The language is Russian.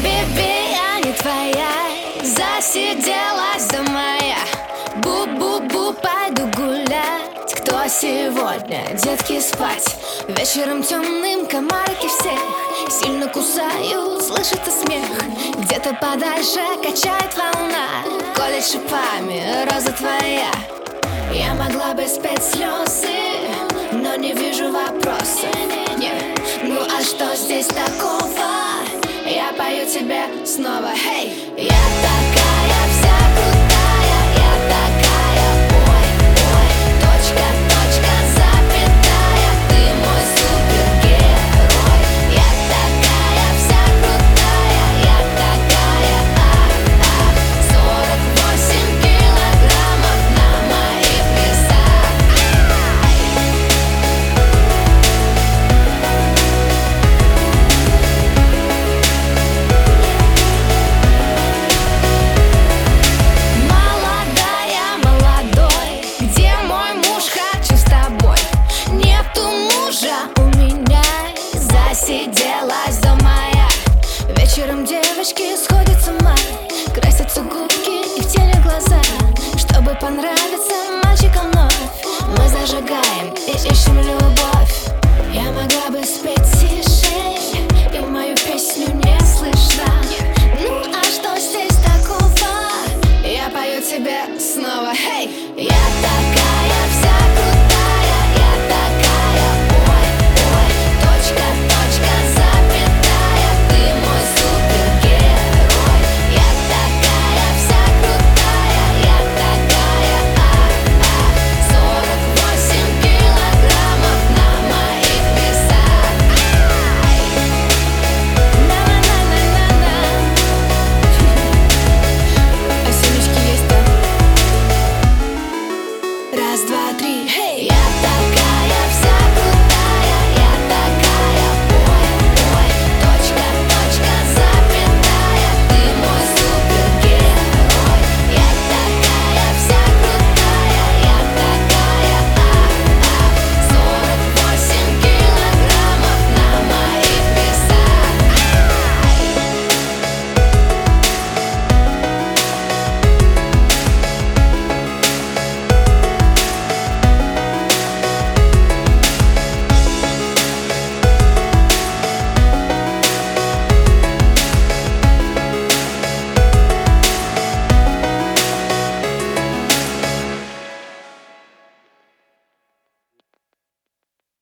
Бу-би-би, я не твоя Засиделась за моя Бу-бу-бу, пойду гулять Кто сегодня? Детки спать Вечером темным комарки всех Сильно кусают. слышится смех Где-то подальше качает волна Колет шипами, роза твоя Я могла бы спеть слезы Но не вижу вопроса Нет. Ну а что здесь такого? Я пою тебе снова засиделась дома я. Вечером девочки сходят с ума Красятся губки и в теле глаза. Чтобы понравиться мальчикам вновь Мы зажигаем и ищем любовь. Я могла бы спеть тише